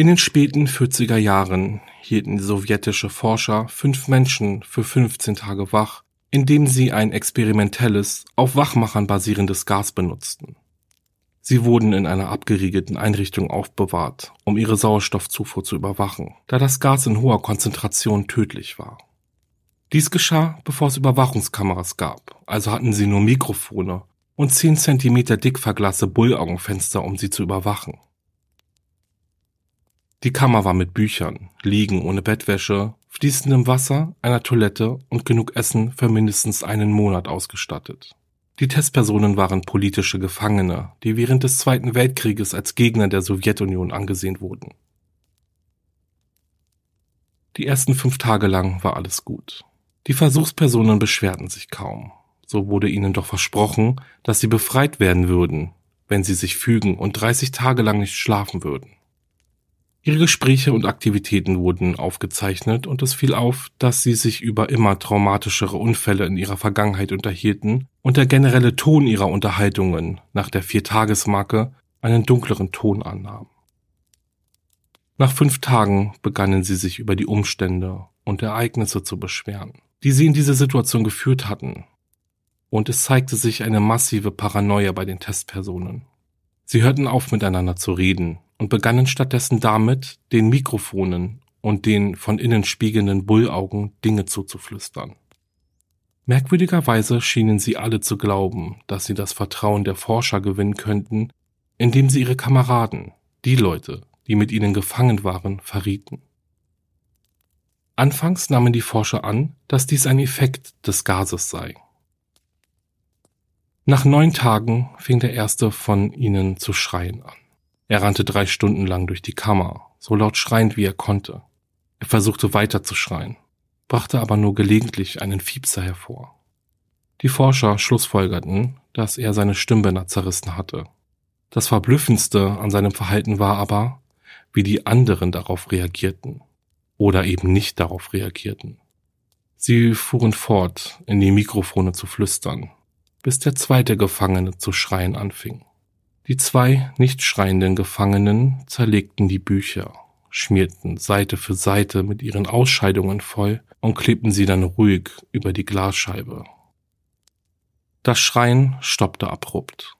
In den späten 40er Jahren hielten sowjetische Forscher fünf Menschen für 15 Tage wach, indem sie ein experimentelles, auf Wachmachern basierendes Gas benutzten. Sie wurden in einer abgeriegelten Einrichtung aufbewahrt, um ihre Sauerstoffzufuhr zu überwachen, da das Gas in hoher Konzentration tödlich war. Dies geschah, bevor es Überwachungskameras gab, also hatten sie nur Mikrofone und 10 cm dick verglaste Bullaugenfenster, um sie zu überwachen. Die Kammer war mit Büchern, Liegen ohne Bettwäsche, fließendem Wasser, einer Toilette und genug Essen für mindestens einen Monat ausgestattet. Die Testpersonen waren politische Gefangene, die während des Zweiten Weltkrieges als Gegner der Sowjetunion angesehen wurden. Die ersten fünf Tage lang war alles gut. Die Versuchspersonen beschwerten sich kaum. So wurde ihnen doch versprochen, dass sie befreit werden würden, wenn sie sich fügen und 30 Tage lang nicht schlafen würden. Ihre Gespräche und Aktivitäten wurden aufgezeichnet und es fiel auf, dass sie sich über immer traumatischere Unfälle in ihrer Vergangenheit unterhielten und der generelle Ton ihrer Unterhaltungen nach der Viertagesmarke einen dunkleren Ton annahm. Nach fünf Tagen begannen sie sich über die Umstände und Ereignisse zu beschweren, die sie in diese Situation geführt hatten. Und es zeigte sich eine massive Paranoia bei den Testpersonen. Sie hörten auf miteinander zu reden und begannen stattdessen damit, den Mikrofonen und den von innen spiegelnden Bullaugen Dinge zuzuflüstern. Merkwürdigerweise schienen sie alle zu glauben, dass sie das Vertrauen der Forscher gewinnen könnten, indem sie ihre Kameraden, die Leute, die mit ihnen gefangen waren, verrieten. Anfangs nahmen die Forscher an, dass dies ein Effekt des Gases sei. Nach neun Tagen fing der erste von ihnen zu schreien an. Er rannte drei Stunden lang durch die Kammer, so laut schreiend wie er konnte. Er versuchte weiter zu schreien, brachte aber nur gelegentlich einen Fiepser hervor. Die Forscher schlussfolgerten, dass er seine Stimmbänder zerrissen hatte. Das Verblüffendste an seinem Verhalten war aber, wie die anderen darauf reagierten oder eben nicht darauf reagierten. Sie fuhren fort, in die Mikrofone zu flüstern, bis der zweite Gefangene zu schreien anfing. Die zwei nicht schreienden Gefangenen zerlegten die Bücher, schmierten Seite für Seite mit ihren Ausscheidungen voll und klebten sie dann ruhig über die Glasscheibe. Das Schreien stoppte abrupt.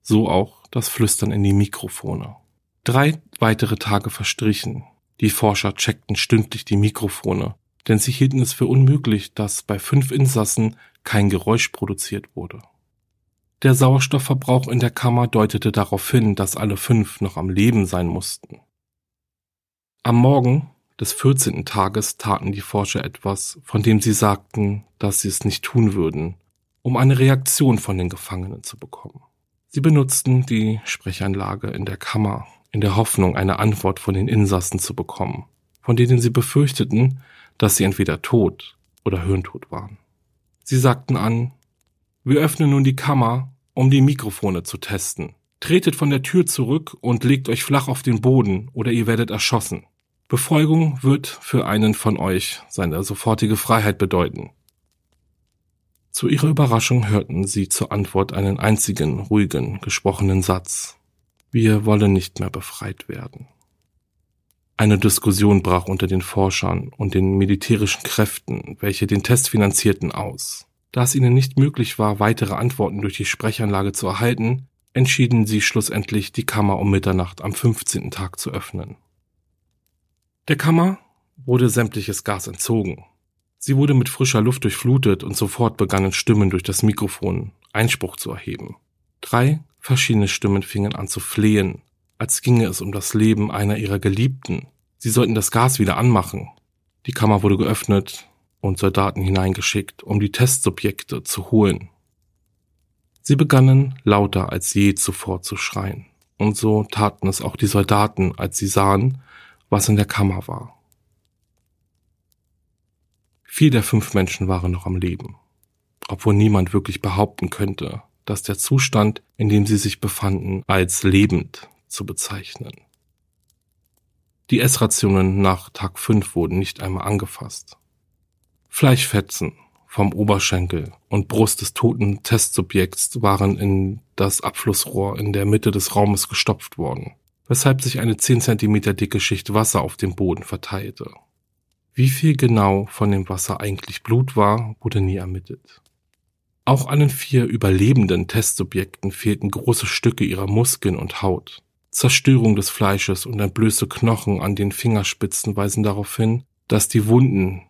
So auch das Flüstern in die Mikrofone. Drei weitere Tage verstrichen. Die Forscher checkten stündlich die Mikrofone, denn sie hielten es für unmöglich, dass bei fünf Insassen kein Geräusch produziert wurde. Der Sauerstoffverbrauch in der Kammer deutete darauf hin, dass alle fünf noch am Leben sein mussten. Am Morgen des 14. Tages taten die Forscher etwas, von dem sie sagten, dass sie es nicht tun würden, um eine Reaktion von den Gefangenen zu bekommen. Sie benutzten die Sprechanlage in der Kammer in der Hoffnung, eine Antwort von den Insassen zu bekommen, von denen sie befürchteten, dass sie entweder tot oder hirntot waren. Sie sagten an, wir öffnen nun die Kammer um die Mikrofone zu testen. Tretet von der Tür zurück und legt euch flach auf den Boden oder ihr werdet erschossen. Befolgung wird für einen von euch seine sofortige Freiheit bedeuten. Zu ihrer Überraschung hörten sie zur Antwort einen einzigen, ruhigen, gesprochenen Satz. Wir wollen nicht mehr befreit werden. Eine Diskussion brach unter den Forschern und den militärischen Kräften, welche den Test finanzierten, aus. Da es ihnen nicht möglich war, weitere Antworten durch die Sprechanlage zu erhalten, entschieden sie schlussendlich, die Kammer um Mitternacht am 15. Tag zu öffnen. Der Kammer wurde sämtliches Gas entzogen. Sie wurde mit frischer Luft durchflutet und sofort begannen Stimmen durch das Mikrofon Einspruch zu erheben. Drei verschiedene Stimmen fingen an zu flehen, als ginge es um das Leben einer ihrer Geliebten. Sie sollten das Gas wieder anmachen. Die Kammer wurde geöffnet und Soldaten hineingeschickt, um die Testsubjekte zu holen. Sie begannen lauter als je zuvor zu schreien, und so taten es auch die Soldaten, als sie sahen, was in der Kammer war. Vier der fünf Menschen waren noch am Leben, obwohl niemand wirklich behaupten könnte, dass der Zustand, in dem sie sich befanden, als lebend zu bezeichnen. Die Essrationen nach Tag 5 wurden nicht einmal angefasst. Fleischfetzen vom Oberschenkel und Brust des toten Testsubjekts waren in das Abflussrohr in der Mitte des Raumes gestopft worden, weshalb sich eine 10 cm dicke Schicht Wasser auf dem Boden verteilte. Wie viel genau von dem Wasser eigentlich Blut war, wurde nie ermittelt. Auch allen vier überlebenden Testsubjekten fehlten große Stücke ihrer Muskeln und Haut. Zerstörung des Fleisches und entblößte Knochen an den Fingerspitzen weisen darauf hin, dass die Wunden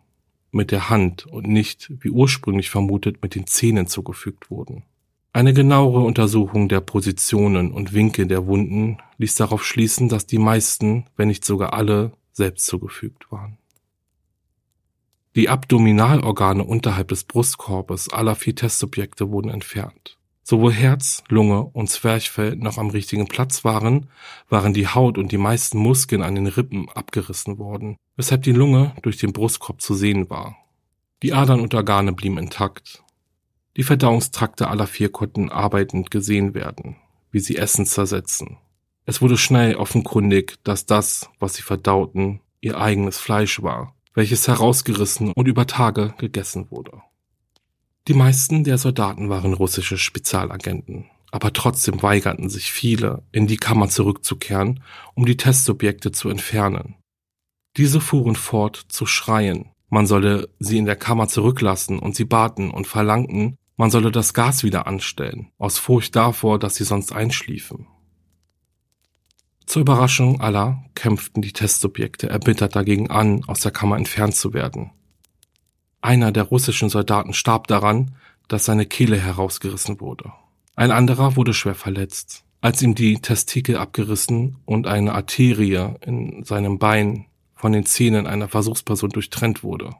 mit der Hand und nicht, wie ursprünglich vermutet, mit den Zähnen zugefügt wurden. Eine genauere Untersuchung der Positionen und Winkel der Wunden ließ darauf schließen, dass die meisten, wenn nicht sogar alle, selbst zugefügt waren. Die Abdominalorgane unterhalb des Brustkorbes aller vier Testsubjekte wurden entfernt. Sowohl Herz, Lunge und Zwerchfell noch am richtigen Platz waren, waren die Haut und die meisten Muskeln an den Rippen abgerissen worden, weshalb die Lunge durch den Brustkorb zu sehen war. Die Adern und Organe blieben intakt. Die Verdauungstrakte aller vier konnten arbeitend gesehen werden, wie sie Essen zersetzen. Es wurde schnell offenkundig, dass das, was sie verdauten, ihr eigenes Fleisch war, welches herausgerissen und über Tage gegessen wurde. Die meisten der Soldaten waren russische Spezialagenten, aber trotzdem weigerten sich viele, in die Kammer zurückzukehren, um die Testsubjekte zu entfernen. Diese fuhren fort zu schreien, man solle sie in der Kammer zurücklassen und sie baten und verlangten, man solle das Gas wieder anstellen, aus Furcht davor, dass sie sonst einschliefen. Zur Überraschung aller kämpften die Testsubjekte erbittert dagegen an, aus der Kammer entfernt zu werden. Einer der russischen Soldaten starb daran, dass seine Kehle herausgerissen wurde. Ein anderer wurde schwer verletzt, als ihm die Testikel abgerissen und eine Arterie in seinem Bein von den Zähnen einer Versuchsperson durchtrennt wurde.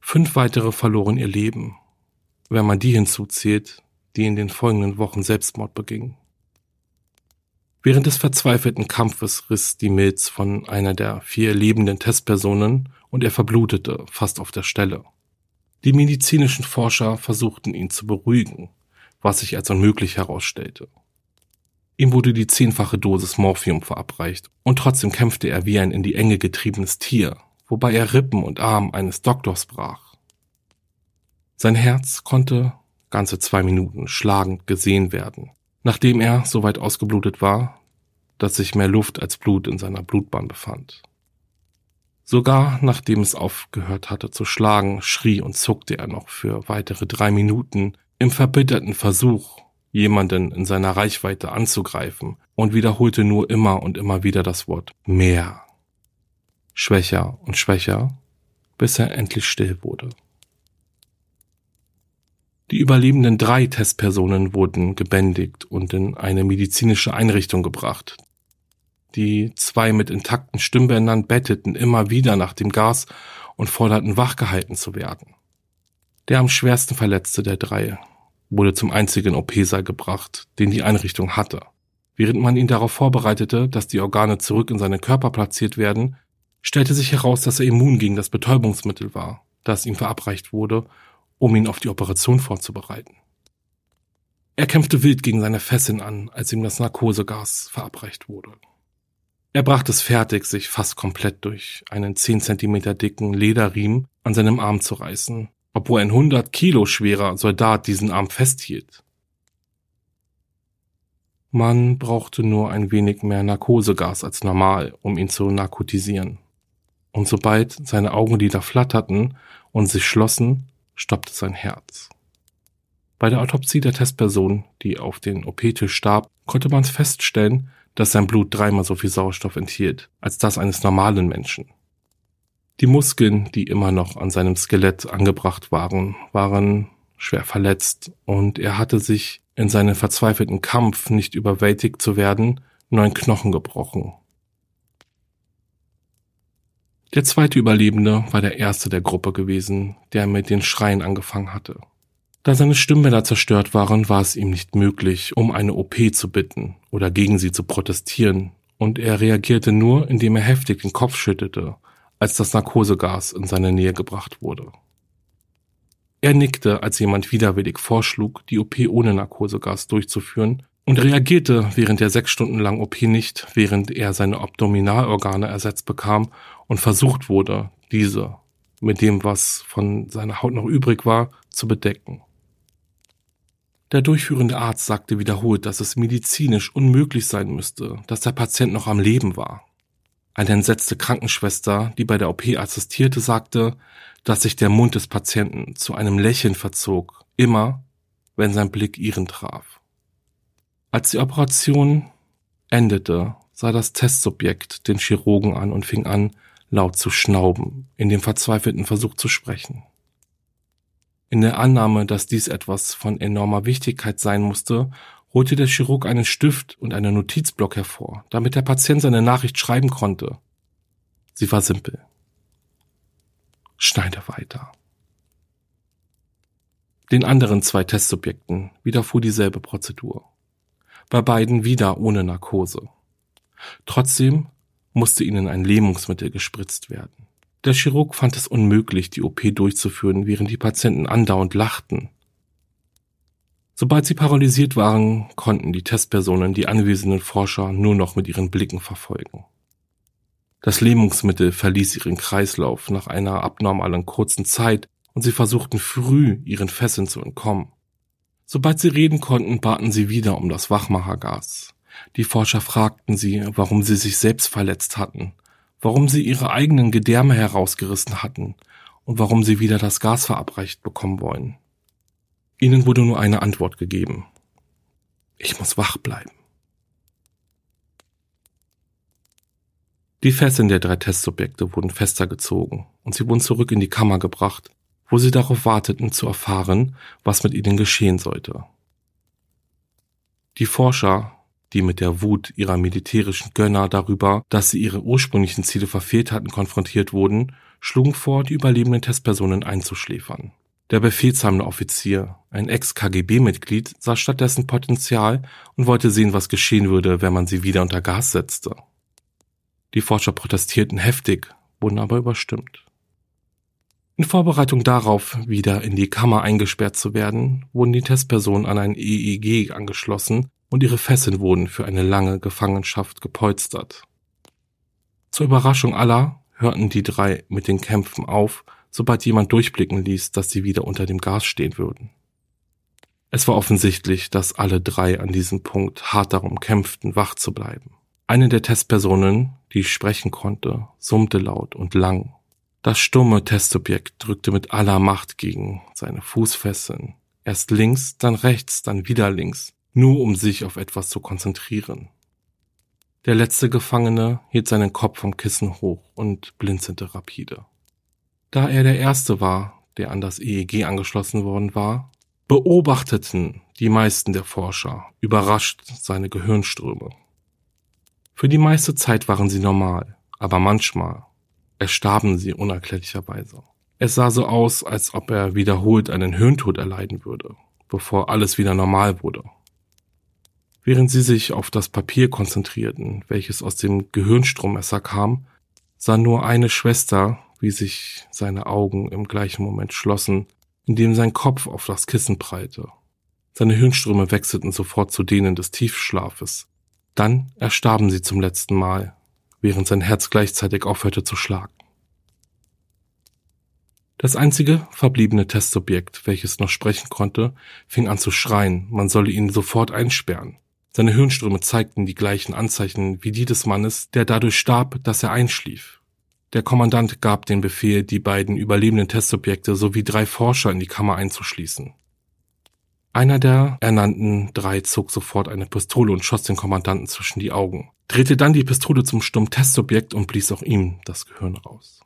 Fünf weitere verloren ihr Leben, wenn man die hinzuzählt, die in den folgenden Wochen Selbstmord begingen. Während des verzweifelten Kampfes riss die Milz von einer der vier lebenden Testpersonen und er verblutete fast auf der Stelle. Die medizinischen Forscher versuchten ihn zu beruhigen, was sich als unmöglich herausstellte. Ihm wurde die zehnfache Dosis Morphium verabreicht und trotzdem kämpfte er wie ein in die Enge getriebenes Tier, wobei er Rippen und Arm eines Doktors brach. Sein Herz konnte ganze zwei Minuten schlagend gesehen werden, nachdem er so weit ausgeblutet war, dass sich mehr Luft als Blut in seiner Blutbahn befand. Sogar nachdem es aufgehört hatte zu schlagen, schrie und zuckte er noch für weitere drei Minuten im verbitterten Versuch, jemanden in seiner Reichweite anzugreifen und wiederholte nur immer und immer wieder das Wort mehr. Schwächer und schwächer, bis er endlich still wurde. Die überlebenden drei Testpersonen wurden gebändigt und in eine medizinische Einrichtung gebracht, die zwei mit intakten Stimmbändern betteten immer wieder nach dem Gas und forderten wachgehalten zu werden. Der am schwersten Verletzte der drei wurde zum einzigen OP-Saal gebracht, den die Einrichtung hatte. Während man ihn darauf vorbereitete, dass die Organe zurück in seinen Körper platziert werden, stellte sich heraus, dass er immun gegen das Betäubungsmittel war, das ihm verabreicht wurde, um ihn auf die Operation vorzubereiten. Er kämpfte wild gegen seine Fesseln an, als ihm das Narkosegas verabreicht wurde. Er brachte es fertig, sich fast komplett durch einen 10 Zentimeter dicken Lederriemen an seinem Arm zu reißen, obwohl ein 100 Kilo schwerer Soldat diesen Arm festhielt. Man brauchte nur ein wenig mehr Narkosegas als normal, um ihn zu narkotisieren. Und sobald seine Augenlider flatterten und sich schlossen, stoppte sein Herz. Bei der Autopsie der Testperson, die auf den OP-Tisch starb, konnte man feststellen, dass sein Blut dreimal so viel Sauerstoff enthielt als das eines normalen Menschen. Die Muskeln, die immer noch an seinem Skelett angebracht waren, waren schwer verletzt und er hatte sich in seinem verzweifelten Kampf, nicht überwältigt zu werden, neun Knochen gebrochen. Der zweite Überlebende war der erste der Gruppe gewesen, der mit den Schreien angefangen hatte. Da seine Stimmbänder zerstört waren, war es ihm nicht möglich, um eine OP zu bitten oder gegen sie zu protestieren, und er reagierte nur, indem er heftig den Kopf schüttelte, als das Narkosegas in seine Nähe gebracht wurde. Er nickte, als jemand widerwillig vorschlug, die OP ohne Narkosegas durchzuführen, und reagierte während der sechs Stunden langen OP nicht, während er seine Abdominalorgane ersetzt bekam und versucht wurde, diese mit dem, was von seiner Haut noch übrig war, zu bedecken. Der durchführende Arzt sagte wiederholt, dass es medizinisch unmöglich sein müsste, dass der Patient noch am Leben war. Eine entsetzte Krankenschwester, die bei der OP assistierte, sagte, dass sich der Mund des Patienten zu einem Lächeln verzog, immer, wenn sein Blick ihren traf. Als die Operation endete, sah das Testsubjekt den Chirurgen an und fing an, laut zu schnauben, in dem verzweifelten Versuch zu sprechen. In der Annahme, dass dies etwas von enormer Wichtigkeit sein musste, holte der Chirurg einen Stift und einen Notizblock hervor, damit der Patient seine Nachricht schreiben konnte. Sie war simpel. Schneide weiter. Den anderen zwei Testsubjekten widerfuhr dieselbe Prozedur. Bei beiden wieder ohne Narkose. Trotzdem musste ihnen ein Lähmungsmittel gespritzt werden. Der Chirurg fand es unmöglich, die OP durchzuführen, während die Patienten andauernd lachten. Sobald sie paralysiert waren, konnten die Testpersonen die anwesenden Forscher nur noch mit ihren Blicken verfolgen. Das Lähmungsmittel verließ ihren Kreislauf nach einer abnormalen kurzen Zeit und sie versuchten früh, ihren Fesseln zu entkommen. Sobald sie reden konnten, baten sie wieder um das Wachmachergas. Die Forscher fragten sie, warum sie sich selbst verletzt hatten warum sie ihre eigenen Gedärme herausgerissen hatten und warum sie wieder das Gas verabreicht bekommen wollen. Ihnen wurde nur eine Antwort gegeben. Ich muss wach bleiben. Die Fesseln der drei Testsubjekte wurden fester gezogen und sie wurden zurück in die Kammer gebracht, wo sie darauf warteten zu erfahren, was mit ihnen geschehen sollte. Die Forscher die mit der Wut ihrer militärischen Gönner darüber, dass sie ihre ursprünglichen Ziele verfehlt hatten, konfrontiert wurden, schlugen vor, die überlebenden Testpersonen einzuschläfern. Der befehlshabende Offizier, ein Ex-KGB-Mitglied, sah stattdessen Potenzial und wollte sehen, was geschehen würde, wenn man sie wieder unter Gas setzte. Die Forscher protestierten heftig, wurden aber überstimmt. In Vorbereitung darauf, wieder in die Kammer eingesperrt zu werden, wurden die Testpersonen an ein EEG angeschlossen und ihre Fesseln wurden für eine lange Gefangenschaft gepolstert. Zur Überraschung aller hörten die drei mit den Kämpfen auf, sobald jemand durchblicken ließ, dass sie wieder unter dem Gas stehen würden. Es war offensichtlich, dass alle drei an diesem Punkt hart darum kämpften, wach zu bleiben. Eine der Testpersonen, die sprechen konnte, summte laut und lang. Das stumme Testsubjekt drückte mit aller Macht gegen seine Fußfesseln. Erst links, dann rechts, dann wieder links, nur um sich auf etwas zu konzentrieren. Der letzte Gefangene hielt seinen Kopf vom Kissen hoch und blinzelte rapide. Da er der Erste war, der an das EEG angeschlossen worden war, beobachteten die meisten der Forscher überrascht seine Gehirnströme. Für die meiste Zeit waren sie normal, aber manchmal erstarben sie unerklärlicherweise. Es sah so aus, als ob er wiederholt einen Hirntod erleiden würde, bevor alles wieder normal wurde. Während sie sich auf das Papier konzentrierten, welches aus dem Gehirnstrommesser kam, sah nur eine Schwester, wie sich seine Augen im gleichen Moment schlossen, indem sein Kopf auf das Kissen prallte. Seine Hirnströme wechselten sofort zu denen des Tiefschlafes. Dann erstarben sie zum letzten Mal, während sein Herz gleichzeitig aufhörte zu schlagen. Das einzige verbliebene Testsubjekt, welches noch sprechen konnte, fing an zu schreien, man solle ihn sofort einsperren. Seine Hirnströme zeigten die gleichen Anzeichen wie die des Mannes, der dadurch starb, dass er einschlief. Der Kommandant gab den Befehl, die beiden überlebenden Testsubjekte sowie drei Forscher in die Kammer einzuschließen. Einer der ernannten drei zog sofort eine Pistole und schoss den Kommandanten zwischen die Augen, drehte dann die Pistole zum stumm Testsubjekt und blies auch ihm das Gehirn raus.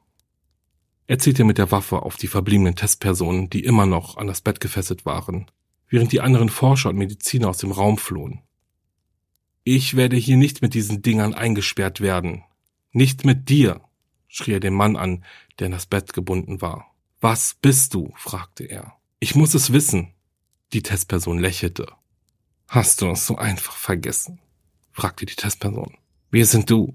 Er zielte mit der Waffe auf die verbliebenen Testpersonen, die immer noch an das Bett gefesselt waren, während die anderen Forscher und Mediziner aus dem Raum flohen. Ich werde hier nicht mit diesen Dingern eingesperrt werden. Nicht mit dir, schrie er den Mann an, der in das Bett gebunden war. Was bist du? fragte er. Ich muss es wissen. Die Testperson lächelte. Hast du es so einfach vergessen? fragte die Testperson. Wir sind du.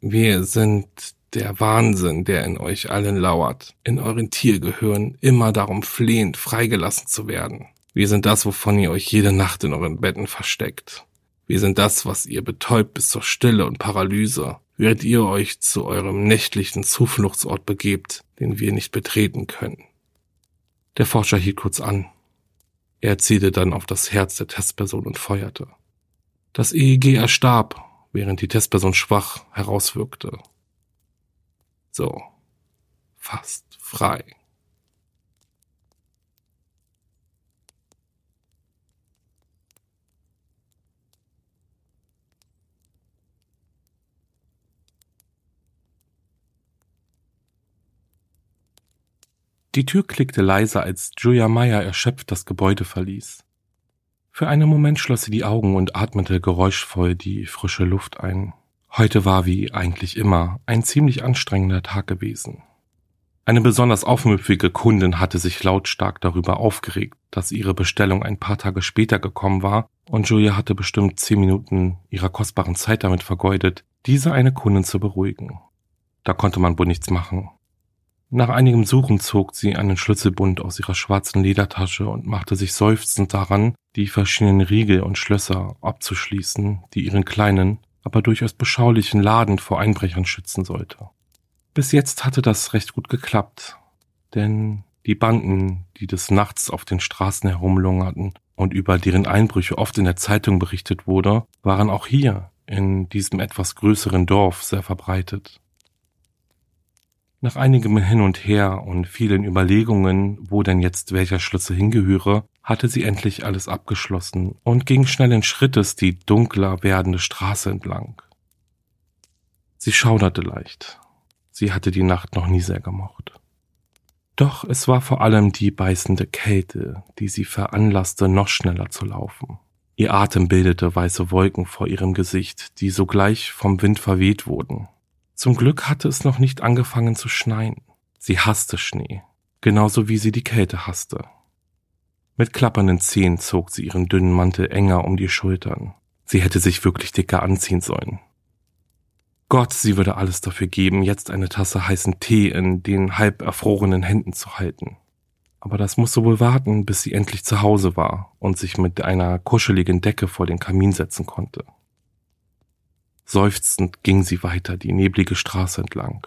Wir sind der Wahnsinn, der in euch allen lauert, in euren Tiergehören immer darum flehend, freigelassen zu werden. Wir sind das, wovon ihr euch jede Nacht in euren Betten versteckt. Wir sind das, was ihr betäubt bis zur Stille und Paralyse, während ihr euch zu eurem nächtlichen Zufluchtsort begebt, den wir nicht betreten können. Der Forscher hielt kurz an. Er zielte dann auf das Herz der Testperson und feuerte. Das EEG erstarb, während die Testperson schwach herauswirkte. So, fast frei. Die Tür klickte leise, als Julia Meyer erschöpft das Gebäude verließ. Für einen Moment schloss sie die Augen und atmete geräuschvoll die frische Luft ein. Heute war wie eigentlich immer ein ziemlich anstrengender Tag gewesen. Eine besonders aufmüpfige Kundin hatte sich lautstark darüber aufgeregt, dass ihre Bestellung ein paar Tage später gekommen war und Julia hatte bestimmt zehn Minuten ihrer kostbaren Zeit damit vergeudet, diese eine Kundin zu beruhigen. Da konnte man wohl nichts machen. Nach einigem Suchen zog sie einen Schlüsselbund aus ihrer schwarzen Ledertasche und machte sich seufzend daran, die verschiedenen Riegel und Schlösser abzuschließen, die ihren kleinen, aber durchaus beschaulichen Laden vor Einbrechern schützen sollte. Bis jetzt hatte das recht gut geklappt, denn die Banden, die des Nachts auf den Straßen herumlungerten und über deren Einbrüche oft in der Zeitung berichtet wurde, waren auch hier in diesem etwas größeren Dorf sehr verbreitet. Nach einigem Hin und Her und vielen Überlegungen, wo denn jetzt welcher Schlüssel hingehöre, hatte sie endlich alles abgeschlossen und ging schnellen Schrittes die dunkler werdende Straße entlang. Sie schauderte leicht. Sie hatte die Nacht noch nie sehr gemocht. Doch es war vor allem die beißende Kälte, die sie veranlasste, noch schneller zu laufen. Ihr Atem bildete weiße Wolken vor ihrem Gesicht, die sogleich vom Wind verweht wurden. Zum Glück hatte es noch nicht angefangen zu schneien. Sie hasste Schnee, genauso wie sie die Kälte hasste. Mit klappernden Zehen zog sie ihren dünnen Mantel enger um die Schultern. Sie hätte sich wirklich dicker anziehen sollen. Gott, sie würde alles dafür geben, jetzt eine Tasse heißen Tee in den halb erfrorenen Händen zu halten. Aber das musste wohl warten, bis sie endlich zu Hause war und sich mit einer kuscheligen Decke vor den Kamin setzen konnte. Seufzend ging sie weiter die neblige Straße entlang.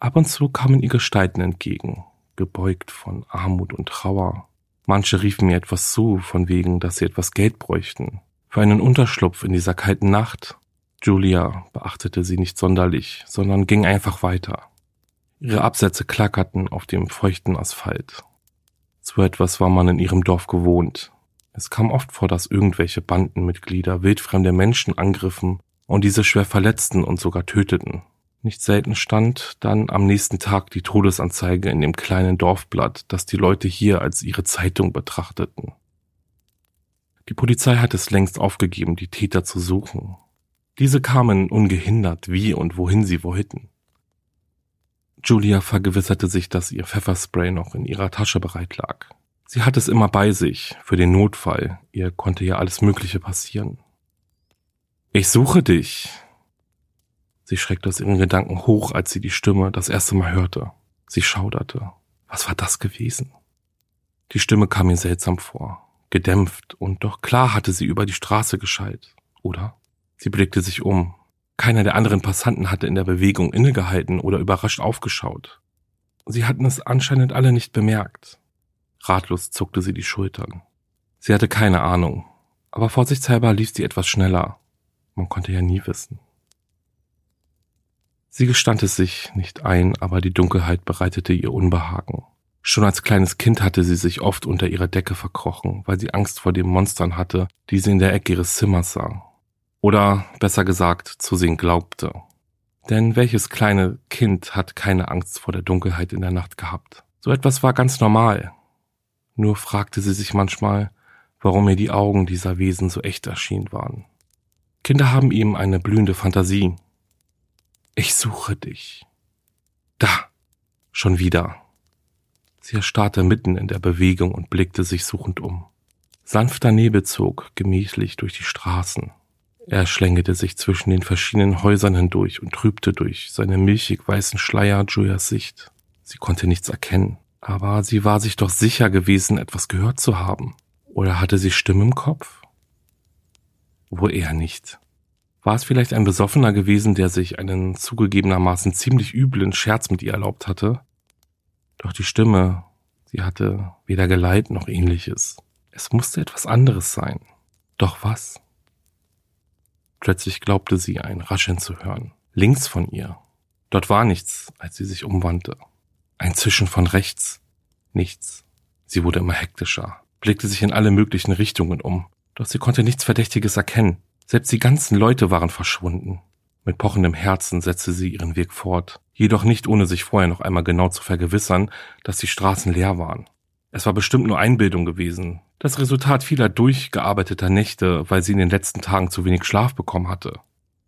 Ab und zu kamen ihr Gestalten entgegen, gebeugt von Armut und Trauer. Manche riefen mir etwas zu, von wegen, dass sie etwas Geld bräuchten. Für einen Unterschlupf in dieser kalten Nacht. Julia beachtete sie nicht sonderlich, sondern ging einfach weiter. Ihre Absätze klackerten auf dem feuchten Asphalt. So etwas war man in ihrem Dorf gewohnt. Es kam oft vor, dass irgendwelche Bandenmitglieder wildfremde Menschen angriffen und diese schwer verletzten und sogar töteten. Nicht selten stand dann am nächsten Tag die Todesanzeige in dem kleinen Dorfblatt, das die Leute hier als ihre Zeitung betrachteten. Die Polizei hat es längst aufgegeben, die Täter zu suchen. Diese kamen ungehindert, wie und wohin sie wollten. Julia vergewisserte sich, dass ihr Pfefferspray noch in ihrer Tasche bereit lag. Sie hatte es immer bei sich, für den Notfall. Ihr konnte ja alles Mögliche passieren. Ich suche dich. Sie schreckte aus ihren Gedanken hoch, als sie die Stimme das erste Mal hörte. Sie schauderte. Was war das gewesen? Die Stimme kam ihr seltsam vor, gedämpft, und doch klar hatte sie über die Straße geschallt, oder? Sie blickte sich um. Keiner der anderen Passanten hatte in der Bewegung innegehalten oder überrascht aufgeschaut. Sie hatten es anscheinend alle nicht bemerkt. Ratlos zuckte sie die Schultern. Sie hatte keine Ahnung, aber vorsichtshalber lief sie etwas schneller, man konnte ja nie wissen. Sie gestand es sich nicht ein, aber die Dunkelheit bereitete ihr Unbehagen. Schon als kleines Kind hatte sie sich oft unter ihrer Decke verkrochen, weil sie Angst vor den Monstern hatte, die sie in der Ecke ihres Zimmers sah. Oder besser gesagt, zu sehen glaubte. Denn welches kleine Kind hat keine Angst vor der Dunkelheit in der Nacht gehabt? So etwas war ganz normal. Nur fragte sie sich manchmal, warum ihr die Augen dieser Wesen so echt erschienen waren. Kinder haben ihm eine blühende Fantasie. Ich suche dich. Da. Schon wieder. Sie erstarrte mitten in der Bewegung und blickte sich suchend um. Sanfter Nebel zog gemächlich durch die Straßen. Er schlängelte sich zwischen den verschiedenen Häusern hindurch und trübte durch seine milchig weißen Schleier Julias Sicht. Sie konnte nichts erkennen, aber sie war sich doch sicher gewesen, etwas gehört zu haben. Oder hatte sie Stimme im Kopf? Wohl eher nicht. War es vielleicht ein Besoffener gewesen, der sich einen zugegebenermaßen ziemlich üblen Scherz mit ihr erlaubt hatte? Doch die Stimme, sie hatte weder Geleit noch ähnliches. Es musste etwas anderes sein. Doch was? Plötzlich glaubte sie ein Rascheln zu hören. Links von ihr. Dort war nichts, als sie sich umwandte. Ein Zischen von rechts. Nichts. Sie wurde immer hektischer, blickte sich in alle möglichen Richtungen um. Doch sie konnte nichts Verdächtiges erkennen. Selbst die ganzen Leute waren verschwunden. Mit pochendem Herzen setzte sie ihren Weg fort, jedoch nicht ohne sich vorher noch einmal genau zu vergewissern, dass die Straßen leer waren. Es war bestimmt nur Einbildung gewesen, das Resultat vieler durchgearbeiteter Nächte, weil sie in den letzten Tagen zu wenig Schlaf bekommen hatte.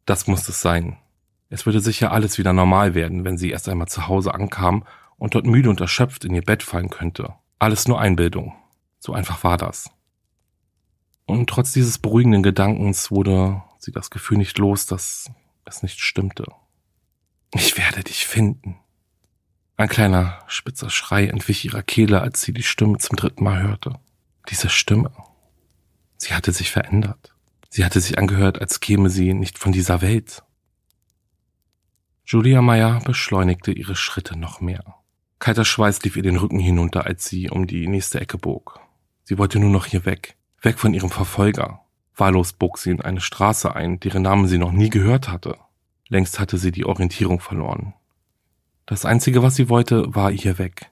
Das musste es sein. Es würde sicher alles wieder normal werden, wenn sie erst einmal zu Hause ankam und dort müde und erschöpft in ihr Bett fallen könnte. Alles nur Einbildung. So einfach war das. Und trotz dieses beruhigenden Gedankens wurde sie das Gefühl nicht los, dass es nicht stimmte. Ich werde dich finden. Ein kleiner, spitzer Schrei entwich ihrer Kehle, als sie die Stimme zum dritten Mal hörte. Diese Stimme. Sie hatte sich verändert. Sie hatte sich angehört, als käme sie nicht von dieser Welt. Julia Meyer beschleunigte ihre Schritte noch mehr. Kalter Schweiß lief ihr den Rücken hinunter, als sie um die nächste Ecke bog. Sie wollte nur noch hier weg, weg von ihrem Verfolger. Wahllos bog sie in eine Straße ein, deren Namen sie noch nie gehört hatte. Längst hatte sie die Orientierung verloren. Das Einzige, was sie wollte, war hier weg.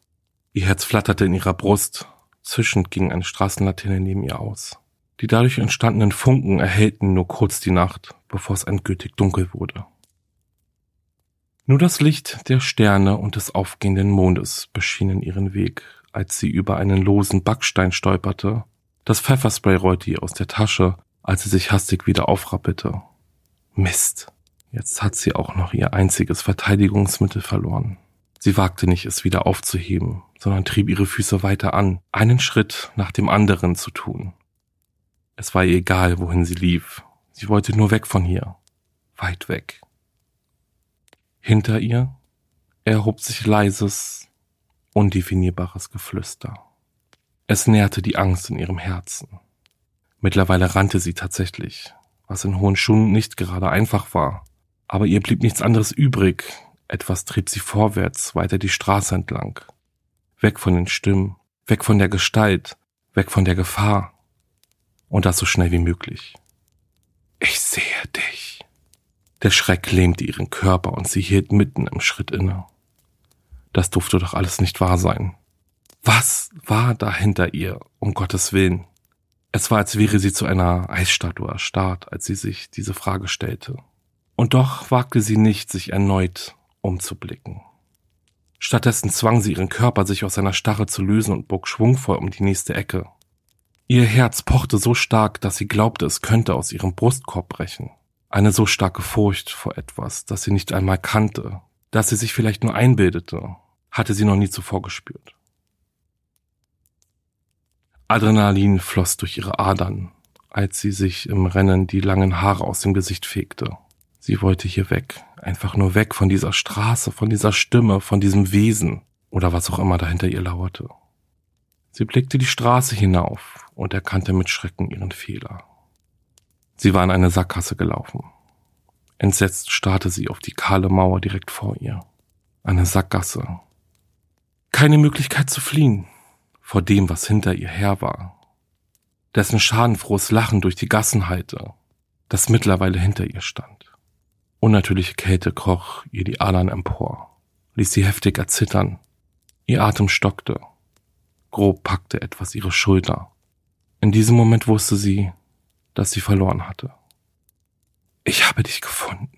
Ihr Herz flatterte in ihrer Brust. Zischend ging eine Straßenlaterne neben ihr aus. Die dadurch entstandenen Funken erhellten nur kurz die Nacht, bevor es endgültig dunkel wurde. Nur das Licht der Sterne und des aufgehenden Mondes beschienen ihren Weg, als sie über einen losen Backstein stolperte. Das Pfefferspray rollte ihr aus der Tasche, als sie sich hastig wieder aufrappelte. Mist. Jetzt hat sie auch noch ihr einziges Verteidigungsmittel verloren. Sie wagte nicht, es wieder aufzuheben, sondern trieb ihre Füße weiter an, einen Schritt nach dem anderen zu tun. Es war ihr egal, wohin sie lief. Sie wollte nur weg von hier. Weit weg. Hinter ihr erhob sich leises, undefinierbares Geflüster. Es nährte die Angst in ihrem Herzen. Mittlerweile rannte sie tatsächlich, was in hohen Schuhen nicht gerade einfach war. Aber ihr blieb nichts anderes übrig. Etwas trieb sie vorwärts, weiter die Straße entlang. Weg von den Stimmen, weg von der Gestalt, weg von der Gefahr. Und das so schnell wie möglich. Ich sehe dich. Der Schreck lähmte ihren Körper und sie hielt mitten im Schritt inne. Das durfte doch alles nicht wahr sein. Was war da hinter ihr, um Gottes Willen? Es war, als wäre sie zu einer Eisstatue erstarrt, als sie sich diese Frage stellte. Und doch wagte sie nicht, sich erneut umzublicken. Stattdessen zwang sie ihren Körper, sich aus seiner Starre zu lösen und bog schwungvoll um die nächste Ecke. Ihr Herz pochte so stark, dass sie glaubte, es könnte aus ihrem Brustkorb brechen. Eine so starke Furcht vor etwas, das sie nicht einmal kannte, das sie sich vielleicht nur einbildete, hatte sie noch nie zuvor gespürt. Adrenalin floss durch ihre Adern, als sie sich im Rennen die langen Haare aus dem Gesicht fegte. Sie wollte hier weg, einfach nur weg von dieser Straße, von dieser Stimme, von diesem Wesen oder was auch immer dahinter ihr lauerte. Sie blickte die Straße hinauf und erkannte mit Schrecken ihren Fehler. Sie war in eine Sackgasse gelaufen. Entsetzt starrte sie auf die kahle Mauer direkt vor ihr. Eine Sackgasse. Keine Möglichkeit zu fliehen vor dem, was hinter ihr her war. Dessen schadenfrohes Lachen durch die Gassen hallte, das mittlerweile hinter ihr stand. Unnatürliche Kälte kroch ihr die Adern empor, ließ sie heftig erzittern. Ihr Atem stockte. Grob packte etwas ihre Schulter. In diesem Moment wusste sie, dass sie verloren hatte. Ich habe dich gefunden.